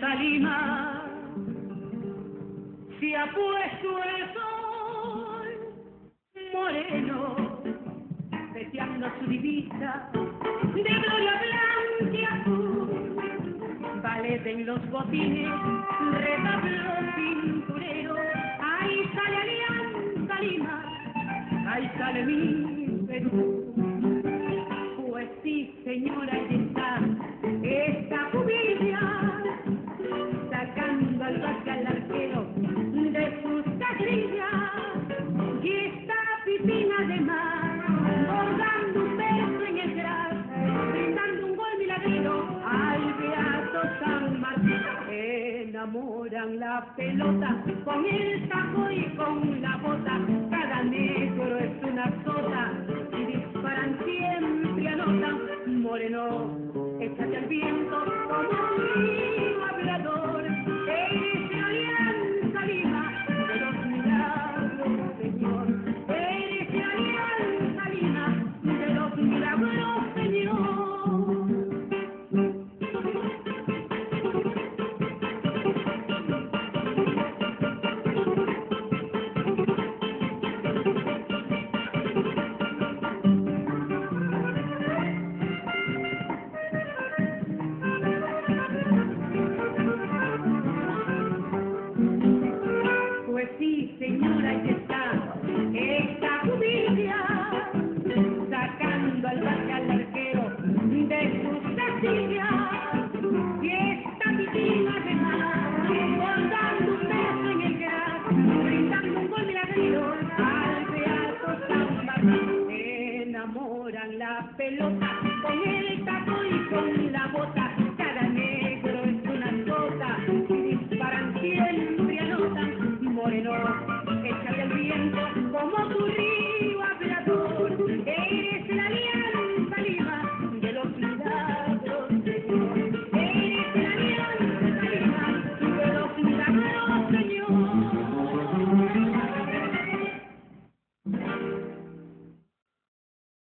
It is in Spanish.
Salima se ha puesto el sol moreno, deseando su divisa de gloria blanca y azul. En los botines, retablo cinturero, ahí sale Alianza Lima, ahí sale mi Perú. Pues sí, señora, de mar, bordando un beso en el gras, brindando un gol milagrero al Beato San Martín. Enamoran la pelota con el taco y con la bota, cada negro es una Dios.